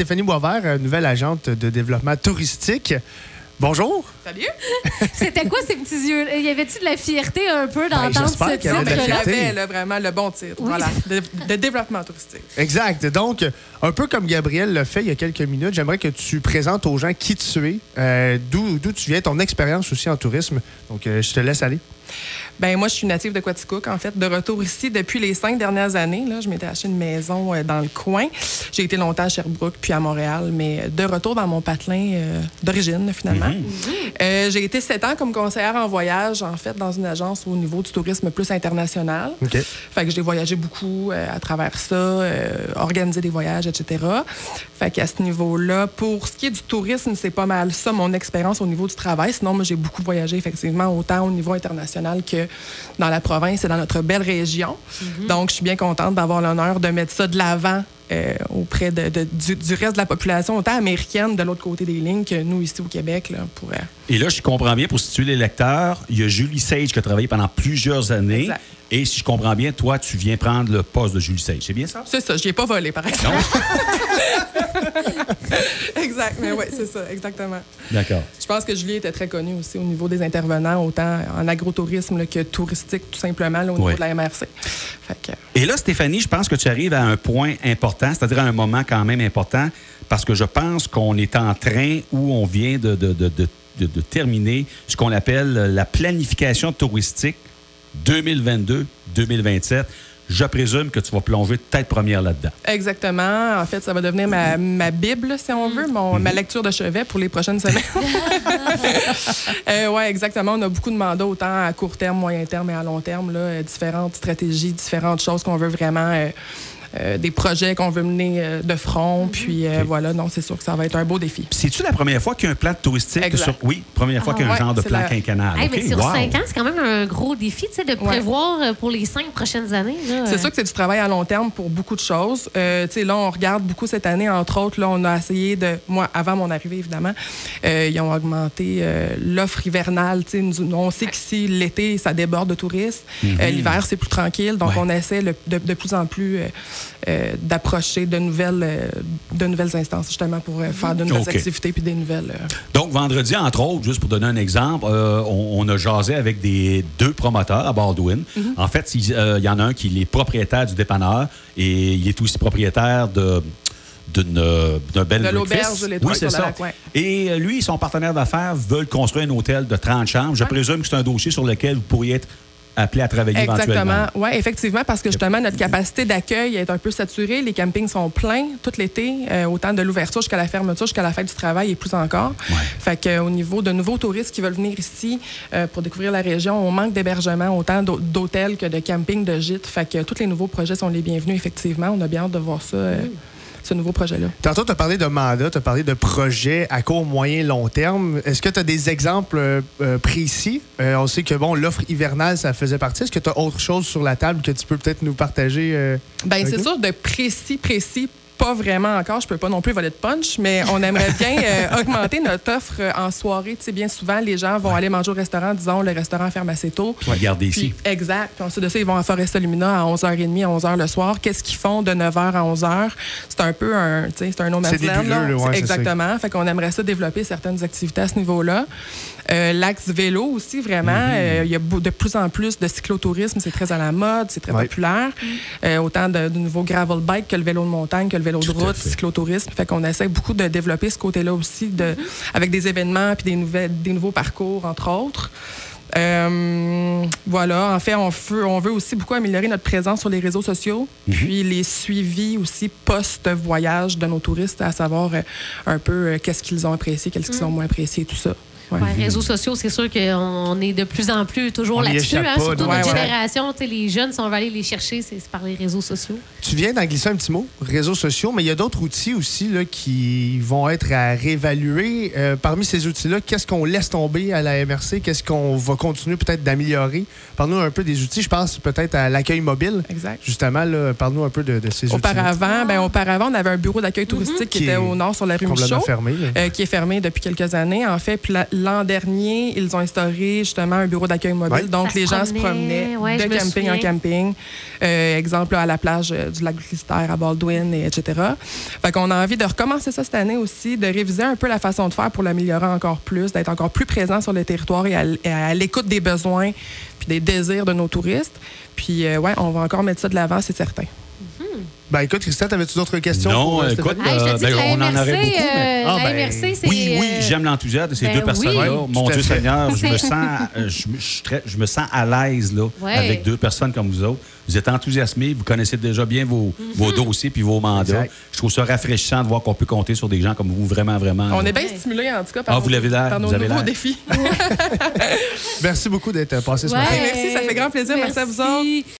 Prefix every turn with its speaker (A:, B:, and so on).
A: Stéphanie Boisvert, euh, nouvelle agente de développement touristique. Bonjour.
B: Salut.
C: C'était quoi ces petits yeux? Y avait-tu de la fierté un peu
A: Ben,
C: d'entendre
A: j'espère
C: ce
A: qu'il y avait de la
C: titre?
A: fierté.
B: Là, vraiment le bon titre.
C: Oui.
B: Voilà. De, de développement touristique.
A: Exact. Donc, un peu comme Gabriel l'a fait il y a quelques minutes, j'aimerais que tu présentes aux gens qui tu es, euh, d'où d'où tu viens, ton expérience aussi en tourisme. Donc, euh, je te laisse aller.
B: Ben moi, je suis native de Quaticook, en fait, de retour ici depuis les cinq dernières années. Là, je m'étais acheté une maison euh, dans le coin. J'ai été longtemps à Sherbrooke, puis à Montréal, mais de retour dans mon patelin euh, d'origine, finalement. Euh, j'ai été sept ans comme conseillère en voyage, en fait, dans une agence au niveau du tourisme plus international.
A: OK.
B: Fait que j'ai voyagé beaucoup euh, à travers ça, euh, organisé des voyages, etc. Fait qu'à ce niveau-là, pour ce qui est du tourisme, c'est pas mal ça, mon expérience au niveau du travail. Sinon, moi, j'ai beaucoup voyagé, effectivement, autant au niveau international que dans la province et dans notre belle région. Donc, je suis bien contente d'avoir l'honneur de mettre ça de l'avant euh, auprès de, de- du, du reste de la population, autant américaine de l'autre côté des lignes que nous, ici au Québec, là, pour... euh,
D: Et là, je comprends bien, pour situer les lecteurs, il y a Julie Sage qui a travaillé pendant plusieurs années.
B: Exact.
D: Et si je comprends bien, toi, tu viens prendre le poste de Julie Sage. C'est bien ça?
B: C'est ça, je n'y ai pas volé, par exemple. exact, mais oui, c'est ça, exactement.
D: D'accord.
B: Je pense que Julie était très connue aussi au niveau des intervenants, autant en agrotourisme là, que touristique, tout simplement, là, au niveau de la MRC. Fait que,
D: Et là, Stéphanie, je pense que tu arrives à un point important, c'est-à-dire à un moment quand même important, parce que je pense qu'on est en train où on vient de, de- terminer ce qu'on appelle la planification touristique 2022-2027. Je présume que tu vas plonger tête première là-dedans.
B: exactement. En fait, ça va devenir ma, ma Bible, si on veut, mon- ma lecture de chevet pour les prochaines semaines. oui, exactement. On a beaucoup de mandats, autant à court terme, moyen terme et à long terme. Là, euh, différentes stratégies, différentes choses qu'on veut vraiment. euh, euh, des projets qu'on veut mener euh, de front. Puis euh, voilà, non, c'est sûr que ça va être un beau défi.
D: Puis C'est-tu la première fois qu'il y a un plan touristique
B: Exact.
D: sur. Oui, première fois
C: Ah
D: qu'il y a un
B: ouais,
D: genre de plan
B: la-
D: quinquennal.
C: Hey,
D: OK,
C: mais sur
D: wow.
C: cinq ans, c'est quand même un gros défi tu sais, de prévoir pour les cinq prochaines années.
B: C'est sûr que c'est du travail à long terme pour beaucoup de choses. Euh, là, on regarde beaucoup cette année, entre autres, là, on a essayé de, moi, avant mon arrivée, évidemment, euh, ils ont augmenté euh, l'offre hivernale. Nous- on sait qu'ici, l'été, ça déborde de touristes. Euh, L'hiver, c'est plus tranquille. Donc,
D: Mhm. Ouais.
B: on essaie le- de, de plus en plus euh, d'approcher de nouvelles, euh, de nouvelles instances, justement, pour euh, faire de nouvelles activités puis des nouvelles.
D: Donc, vendredi, entre autres, juste pour donner un exemple, on, on a jasé avec des deux promoteurs à Baldwin.
B: Mm-hmm.
D: En fait, il y en a un qui est propriétaire du dépanneur et il est aussi propriétaire de d'un bel
B: De l'auberge
D: Oui, c'est ça.
B: Ouais.
D: Et lui et son partenaire d'affaires veulent construire un hôtel de 30 chambres. Je présume que c'est un dossier sur lequel vous pourriez être appelé à travailler
B: Exactement.
D: éventuellement.
B: Oui, effectivement, parce que justement, notre capacité d'accueil est un peu saturée. Les campings sont pleins tout l'été, euh, autant de l'ouverture jusqu'à la fermeture, jusqu'à la fête du travail et plus encore.
D: Ouais.
B: Fait que, euh, au niveau de nouveaux touristes qui veulent venir ici euh, pour découvrir la région, on manque d'hébergement, autant d'hô- d'hôtels que de campings, de gîtes. Fait que tous les nouveaux projets sont les bienvenus, effectivement. On a bien hâte de voir ça, euh, ce nouveau projet-là.
A: Tantôt, tu as parlé de mandat, tu as parlé de projets à court, moyen, long terme. Est-ce que tu as des exemples euh, euh, précis? Euh, on sait que bon, l'offre hivernale, ça faisait partie. Est-ce que tu as autre chose sur la table que tu peux peut-être nous partager? euh?
B: Ben, c'est sûr, de précis, précis, pas vraiment encore. Je peux pas non plus voler de punch, mais on aimerait bien euh, augmenter notre offre euh, en soirée. Tu sais, bien souvent, les gens vont aller manger au restaurant, disons, le restaurant ferme assez tôt.
D: Regardez ici.
B: Puis, exact. Puis ensuite de ça, ils vont à Foresta Lumina à 11h30, à 11h le soir. Qu'est-ce qu'ils font de 9h à 11h? C'est un peu un, tu sais, c'est un no man's
A: C'est
B: land,
A: nébuleux,
B: là.
A: là, ouais,
B: Exactement. Fait qu'on aimerait ça développer certaines activités à ce niveau-là. Euh, L'axe vélo aussi, vraiment. Euh, Il y a de plus en plus de cyclotourisme. C'est très à la mode, c'est très
A: Ouais.
B: populaire. Euh, autant de, de nouveaux gravel bike que le vélo de montagne, que le vélo de
D: Tout à
B: route,
D: fait.
B: cyclotourisme. Fait qu'on essaie beaucoup de développer ce côté-là aussi, de, avec des événements puis des, nouvelles, des nouveaux parcours, entre autres. Euh, voilà, en fait, on veut, on veut aussi beaucoup améliorer notre présence sur les réseaux sociaux, puis les suivis aussi post-voyage de nos touristes, à savoir euh, un peu euh, qu'est-ce qu'ils ont apprécié, qu'est-ce qu'ils ont moins apprécié, tout ça. Ouais.
C: Ouais, réseaux sociaux, c'est sûr qu'on est de plus en plus toujours là-dessus. Hein, surtout notre
B: Ouais, ouais.
C: génération, les jeunes, si on va aller les chercher, c'est par les réseaux sociaux.
A: Tu viens d'en glisser un petit mot, réseaux sociaux, mais il y a d'autres outils aussi là, qui vont être à réévaluer. Euh, parmi ces outils-là, qu'est-ce qu'on laisse tomber à la MRC? Qu'est-ce qu'on va continuer peut-être d'améliorer? Parle-nous un peu des outils. Je pense peut-être à l'accueil mobile.
B: Exact.
A: Justement, parle-nous un peu de, de ces outils.
B: Auparavant, ben, auparavant, on avait un bureau d'accueil touristique qui
A: Qui
B: était au nord sur la rue
A: Complètement
B: Michaud.
A: fermé.
B: euh, qui est fermé depuis quelques années, en fait. Puis la- l'an dernier, ils ont instauré justement un bureau d'accueil mobile.
A: Ouais.
B: Donc,
C: Ça se
B: les gens se promenaient
C: Ouais,
B: de camping en camping. Euh, exemple, là, à la plage euh, du lac Glistère à Baldwin, et etc. Fait qu'on a envie de recommencer ça cette année aussi, de réviser un peu la façon de faire pour l'améliorer encore plus, d'être encore plus présent sur le territoire et à, l- et à l'écoute des besoins puis des désirs de nos touristes. Puis, euh, ouais, on va encore mettre ça de l'avant, c'est certain.
A: Ben écoute, Christelle, avais-tu d'autres questions?
D: Non,
A: pour, euh,
D: écoute, Euh, ben, on en aurait beaucoup, mais-
C: euh,
A: Ah,
C: la
A: ben,
C: MRC.
D: Oui, oui, j'aime l'enthousiasme de ces
C: ben
D: deux personnes-là.
A: oui.
D: Mon Dieu. Seigneur, je me sens, je, je suis très- je me sens à l'aise là,
C: Ouais.
D: avec deux personnes comme vous autres. Vous êtes enthousiasmés, vous connaissez déjà bien vos,
C: Mhm.
D: vos dossiers puis vos mandats.
A: Exact.
D: Je trouve ça rafraîchissant de voir qu'on peut compter sur des gens comme vous, vraiment, vraiment.
B: On
D: là.
B: est bien stimulés, en tout cas, par,
D: Ah,
B: nos,
D: vous l'avez l'air,
B: par nos
D: vous avez
B: nouveaux défis.
A: Merci beaucoup d'être passé ce
C: Ouais.
A: matin.
B: Merci, ça fait grand plaisir. Merci à vous autres.
C: Merci.